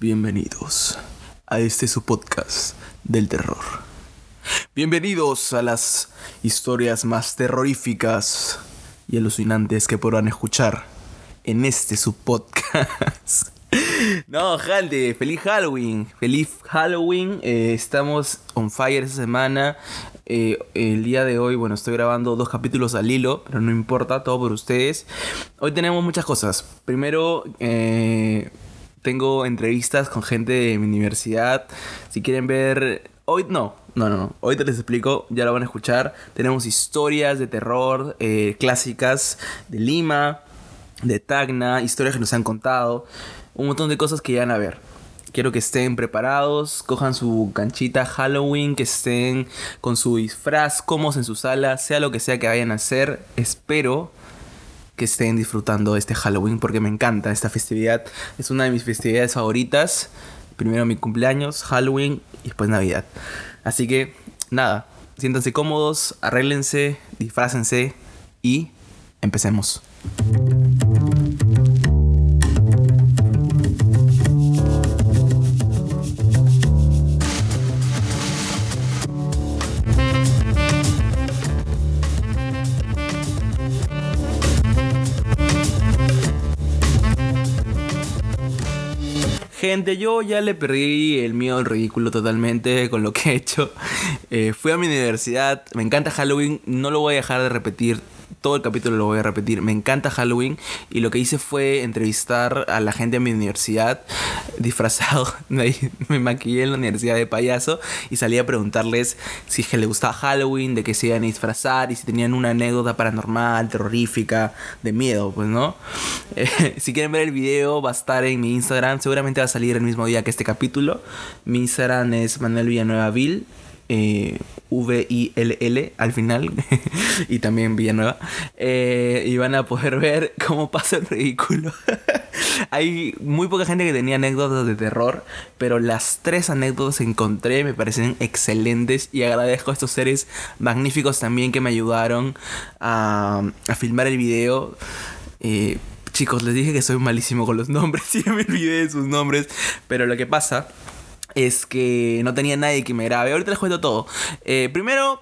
Bienvenidos a este su podcast del terror. Bienvenidos a las historias más terroríficas y alucinantes que podrán escuchar en este su podcast. No, gente, feliz Halloween, feliz Halloween. Eh, estamos on fire esta semana. Eh, el día de hoy, bueno, estoy grabando dos capítulos al hilo, pero no importa, todo por ustedes. Hoy tenemos muchas cosas. Primero, eh, tengo entrevistas con gente de mi universidad. Si quieren ver... Hoy no, no, no, no. Hoy te les explico, ya lo van a escuchar. Tenemos historias de terror eh, clásicas de Lima, de Tacna, historias que nos han contado. Un montón de cosas que ya van a ver. Quiero que estén preparados, cojan su canchita Halloween, que estén con su disfraz, cómodos en su sala, sea lo que sea que vayan a hacer. Espero que estén disfrutando este Halloween porque me encanta esta festividad. Es una de mis festividades favoritas. Primero mi cumpleaños, Halloween y después Navidad. Así que nada, siéntanse cómodos, arréglense, disfrácense y empecemos. Yo ya le perdí el miedo al ridículo totalmente con lo que he hecho. Eh, fui a mi universidad, me encanta Halloween, no lo voy a dejar de repetir todo el capítulo lo voy a repetir. Me encanta Halloween y lo que hice fue entrevistar a la gente de mi universidad disfrazado. Me maquillé en la universidad de payaso y salí a preguntarles si les gustaba Halloween, de qué se iban a disfrazar y si tenían una anécdota paranormal, terrorífica, de miedo, pues no. Eh, si quieren ver el video va a estar en mi Instagram, seguramente va a salir el mismo día que este capítulo. Mi Instagram es Manuel Villanueva Vil eh, V-I-L-L al final y también Villanueva. Eh, y van a poder ver cómo pasa el ridículo. Hay muy poca gente que tenía anécdotas de terror pero las tres anécdotas que encontré me parecen excelentes y agradezco a estos seres magníficos también que me ayudaron a, a filmar el video. Eh, chicos les dije que soy malísimo con los nombres y me olvidé de sus nombres pero lo que pasa es que no tenía nadie que me grabe. Ahorita les cuento todo. Eh, primero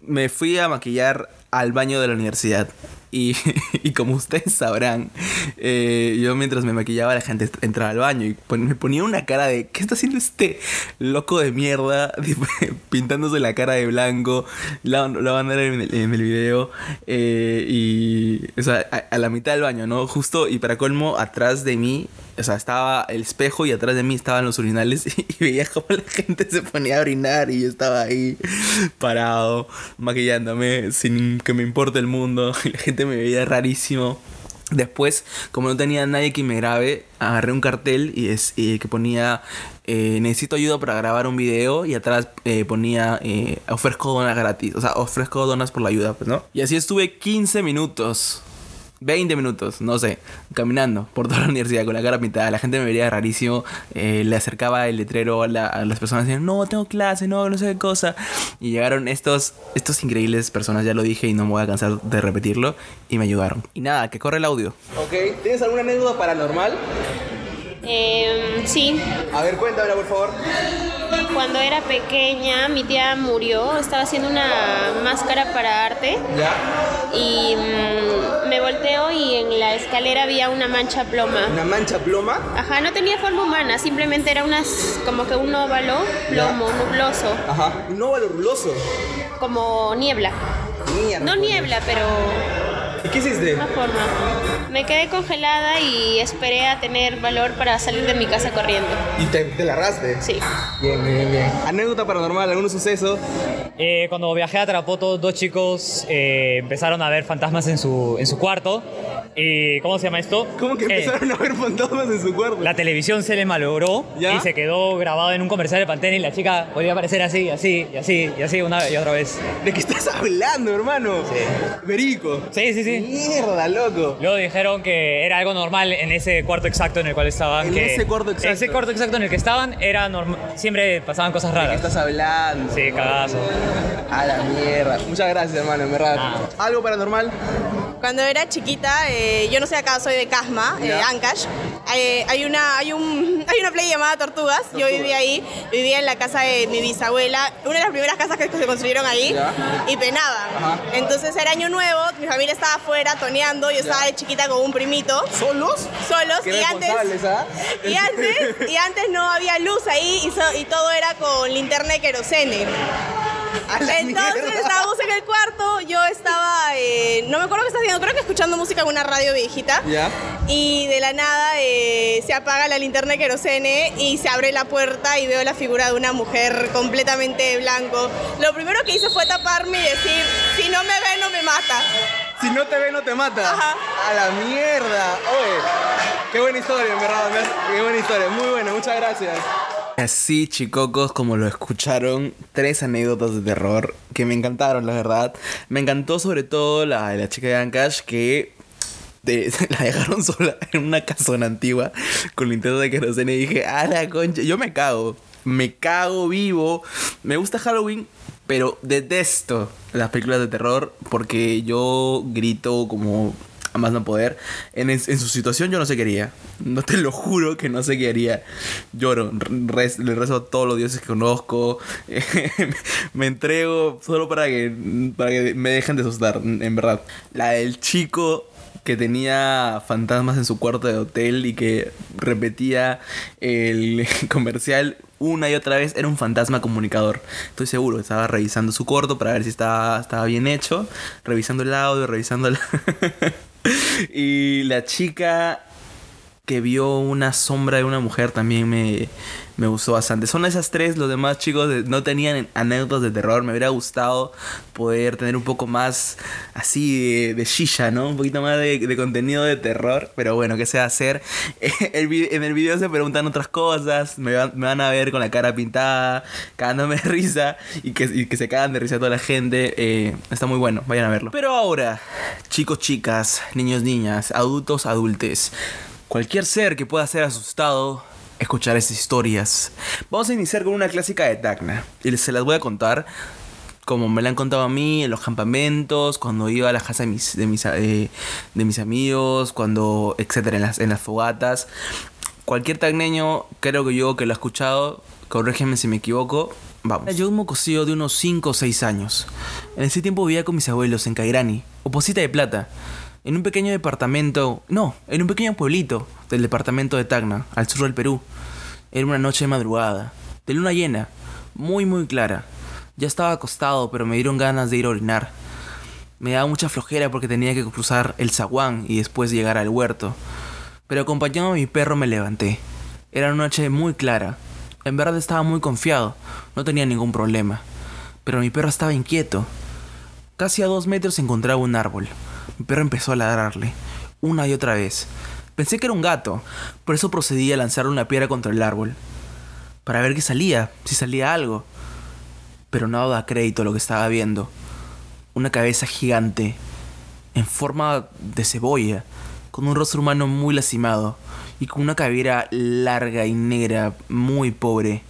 me fui a maquillar al baño de la universidad. Y, y como ustedes sabrán, eh, yo mientras me maquillaba la gente entraba al baño y me ponía una cara de ¿qué está haciendo este loco de mierda? Pintándose la cara de blanco. La, van a ver en el, en el video. Eh, y o sea, a la mitad del baño, ¿no? Justo y para colmo, atrás de mí o sea, estaba el espejo y atrás de mí estaban los urinales y, veía cómo la gente se ponía a orinar y yo estaba ahí parado, maquillándome sin que me importe el mundo y la gente me veía rarísimo. Después, como no tenía nadie que me grabe, agarré un cartel y, es, y que ponía eh, necesito ayuda para grabar un video y atrás eh, ponía eh, ofrezco donas gratis, o sea, ofrezco donas por la ayuda, pues, ¿no? Y así estuve 15 minutos 20 minutos, no sé, caminando por toda la universidad con la cara pintada. La gente me vería rarísimo. Eh, le acercaba el letrero a, las personas y no, tengo clase, no, no sé qué cosa. Y llegaron estos, estos increíbles personas, ya lo dije y no me voy a cansar de repetirlo. Y me ayudaron. Y nada, que corre el audio. Ok, ¿tienes alguna anécdota paranormal? Eh, sí. A ver, cuéntamela, por favor. Cuando era pequeña, mi tía murió. Estaba haciendo una máscara para arte. ¿Ya? Y mm, me volteo y en la escalera había una mancha ploma. ¿Una mancha ploma? Ajá, no tenía forma humana, simplemente era unas, como que un óvalo plomo, nubloso, Ajá, un óvalo ruloso. como niebla. Mierda. No niebla, pero ¿Y qué hiciste? una forma. Me quedé congelada y esperé a tener valor para salir de mi casa corriendo. ¿Y te, te la arraste? Sí. Bien, bien, bien. ¿Anécdota paranormal? ¿Algún suceso? Eh, cuando viajé a Tarapoto, dos chicos eh, empezaron a ver fantasmas en su, en su cuarto. ¿Y cómo se llama esto? ¿Cómo que Eh, empezaron a ver fantasmas en su cuarto? la televisión se le malogró ¿Ya? y se quedó grabado en un comercial de Pantene y la chica podía aparecer así, así, y así, y así, una y otra vez. ¿De qué estás hablando, hermano? Sí. Verico. Sí, sí, sí. Mierda, loco. Luego dijeron que era algo normal en ese cuarto exacto en el cual estaban. En que ese cuarto exacto. Ese cuarto exacto en el que estaban era normal. Siempre pasaban cosas ¿De qué raras. estás hablando? Sí, cagazo. A la mierda. Muchas gracias, hermano, en verdad. Ah. ¿Algo paranormal? Cuando era chiquita, eh, yo no sé acá, soy de Casma, eh. Ancash. Eh, hay, una, hay, un, hay una playa llamada Tortugas. Yo vivía ahí, vivía en la casa de mi bisabuela, una de las primeras casas que se construyeron ahí, Ya. y penaban. Ajá. Entonces era año nuevo, mi familia estaba afuera toneando, yo estaba de chiquita con un primito, ¿Solos? solos, Qué y antes, ¿ah? y antes, y antes no había luz ahí y, so- y todo era con linterna de querosene. Entonces estábamos en el cuarto, yo estaba, eh, no me acuerdo qué estaba haciendo, creo que escuchando música en una radio viejita. Ya. Y de la nada eh, se apaga la linterna de querosene y se abre la puerta y veo la figura de una mujer completamente de blanco. Lo primero que hice fue taparme y decir, si no me ve, no me mata. Si no te ve, no te mata. Ajá. A la mierda. Oye, qué buena historia, en verdad. Qué buena historia. Muy buena, muchas gracias. Así, chicocos, como lo escucharon, tres anécdotas de terror que me encantaron, la verdad. Me encantó sobre todo la de la chica de Ancash que la dejaron sola en una casona antigua con linterna de querosene y dije, a la concha, yo me cago, me cago vivo. Me gusta Halloween, pero detesto las películas de terror porque yo grito como a más no poder. En, en su situación yo no sé qué haría. No te lo juro que no sé qué haría. Lloro, rez- le rezo a todos los dioses que conozco. me entrego solo para que, para que me dejen de asustar, en verdad. La del chico que tenía fantasmas en su cuarto de hotel y que repetía el comercial una y otra vez era un fantasma comunicador. Estoy seguro, estaba revisando su cuarto para ver si estaba, estaba bien hecho, revisando el audio, revisando el... y la chica que vio una sombra de una mujer también me, me gustó bastante. Son esas tres, los demás chicos no tenían anécdotas de terror. Me hubiera gustado poder tener un poco más así de, de shisha, ¿no? Un poquito más de, contenido de terror. Pero bueno, ¿qué se va a hacer? El en el video se preguntan otras cosas. Me van, me van a ver con la cara pintada, cagándome de risa y que, y que se cagan de risa toda la gente. Eh, está muy bueno, vayan a verlo. Pero ahora, chicos, chicas, niños, niñas, adultos, adultes. Cualquier ser que pueda ser asustado, escuchar estas historias. Vamos a iniciar con una clásica de Tacna. Y se las voy a contar como me la han contado a mí en los campamentos, cuando iba a la casa de mis, de mis, eh, amigos, cuando, etcétera, en las, en las fogatas. Cualquier tagneño, creo que yo que lo ha escuchado, corrígeme si me equivoco, vamos. Yo un mocosillo de unos 5 o 6 años. En ese tiempo vivía con mis abuelos en Cairani, o Posita de Plata, en un pequeño departamento, no, en un pequeño pueblito del departamento de Tacna, al sur del Perú. Era una noche de madrugada, de luna llena, muy muy clara. Ya estaba acostado, pero me dieron ganas de ir a orinar. Me daba mucha flojera porque tenía que cruzar el zaguán y después llegar al huerto. Pero acompañado a mi perro me levanté. Era una noche muy clara. En verdad estaba muy confiado, no tenía ningún problema. Pero mi perro estaba inquieto. Casi a dos metros encontraba un árbol. Mi perro empezó a ladrarle, una y otra vez. Pensé que era un gato, por eso procedí a lanzarle una piedra contra el árbol. Para ver qué salía, si salía algo. Pero no daba crédito a lo que estaba viendo. Una cabeza gigante, en forma de cebolla, con un rostro humano muy lastimado y con una cabellera larga y negra, muy pobre,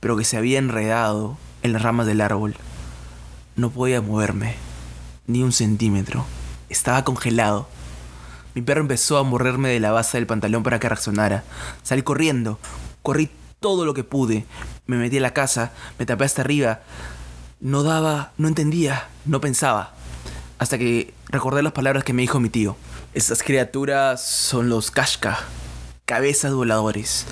pero que se había enredado en las ramas del árbol. No podía moverme, ni un centímetro. Estaba congelado. Mi perro empezó a morderme de la base del pantalón para que reaccionara. Salí corriendo. Corrí todo lo que pude. Me metí a la casa, me tapé hasta arriba. No daba, no entendía, no pensaba. Hasta que recordé las palabras que me dijo mi tío. Estas criaturas son los Kashka, cabezas voladores.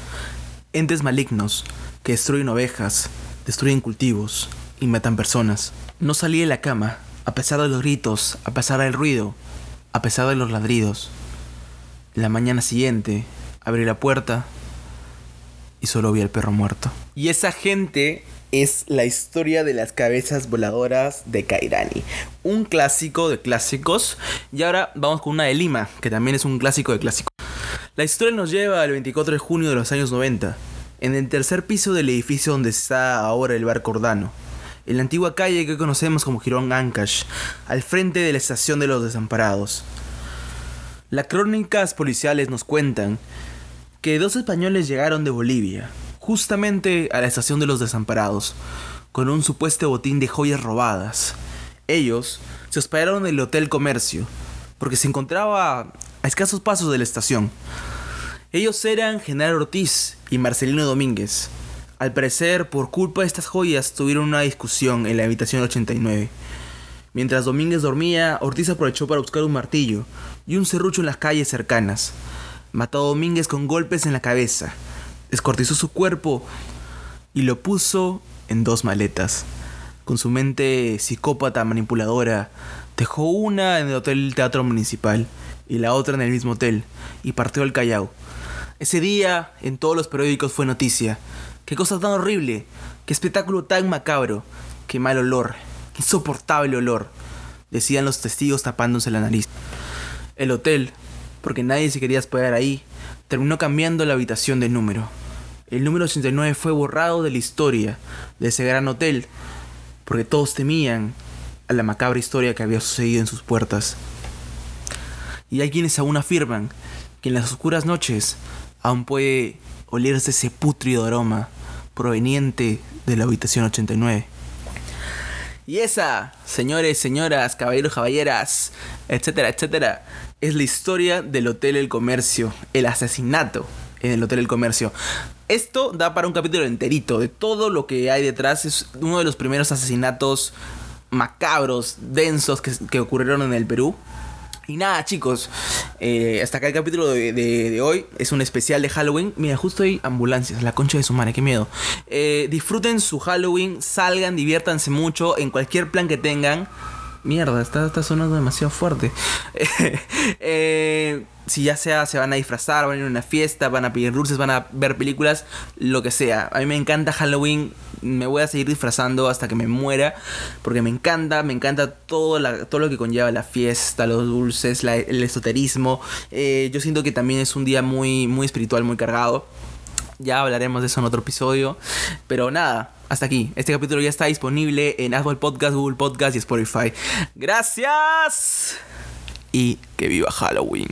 Entes malignos que destruyen ovejas, destruyen cultivos y matan personas. No salí de la cama, a pesar de los gritos, a pesar del ruido, a pesar de los ladridos. La mañana siguiente, abrí la puerta y solo vi al perro muerto. Y esa gente es la historia de las cabezas voladoras de Kairani. Un clásico de clásicos. Y ahora vamos con una de Lima, que también es un clásico de clásicos. La historia nos lleva al 24 de junio de los años 90, en el tercer piso del edificio donde está ahora el bar Cordano, en la antigua calle que conocemos como Girón Ancash, al frente de la estación de los desamparados. Las crónicas policiales nos cuentan que dos españoles llegaron de Bolivia, justamente a la estación de los desamparados, con un supuesto botín de joyas robadas. Ellos se hospedaron en el Hotel Comercio, porque se encontraba a escasos pasos de la estación. Ellos eran General Ortiz y Marcelino Domínguez. Al parecer, por culpa de estas joyas, tuvieron una discusión en la habitación 89. Mientras Domínguez dormía, Ortiz aprovechó para buscar un martillo y un serrucho en las calles cercanas. Mató a Domínguez con golpes en la cabeza, descortizó su cuerpo y lo puso en dos maletas. Con su mente psicópata manipuladora, dejó una en el Hotel Teatro Municipal y la otra en el mismo hotel y partió al Callao. Ese día en todos los periódicos fue noticia. Qué cosa tan horrible, qué espectáculo tan macabro, qué mal olor, qué insoportable olor, decían los testigos tapándose la nariz. El hotel, porque nadie se quería hospedar ahí, terminó cambiando la habitación de número. El número 89 fue borrado de la historia de ese gran hotel, porque todos temían a la macabra historia que había sucedido en sus puertas. Y hay quienes aún afirman que en las oscuras noches aún puede olerse ese putrido aroma proveniente de la habitación 89. Y esa, señores, señoras, caballeros, caballeras, etcétera, etcétera, es la historia del Hotel El Comercio, el asesinato en el Hotel El Comercio. Esto da para un capítulo enterito de todo lo que hay detrás. Es uno de los primeros asesinatos macabros, densos que, que ocurrieron en el Perú. Y nada, chicos, eh, hasta acá el capítulo de, de- hoy. Es un especial de Halloween. Mira, justo hay ambulancias, la concha de su madre, qué miedo. Eh, disfruten su Halloween, salgan, diviértanse mucho en cualquier plan que tengan. Mierda, está, sonando demasiado fuerte. Eh, si ya sea se van a disfrazar, van a ir a una fiesta, van a pedir dulces, van a ver películas, lo que sea. A mí me encanta Halloween, me voy a seguir disfrazando hasta que me muera, porque me encanta, me encanta todo, todo lo que conlleva la fiesta, los dulces, el esoterismo. Eh, yo siento que también es un día muy, muy espiritual, muy cargado. Ya hablaremos de eso en otro episodio. Pero nada, hasta aquí. Este capítulo ya está disponible en Apple Podcast, Google Podcast y Spotify. Gracias. Y que viva Halloween.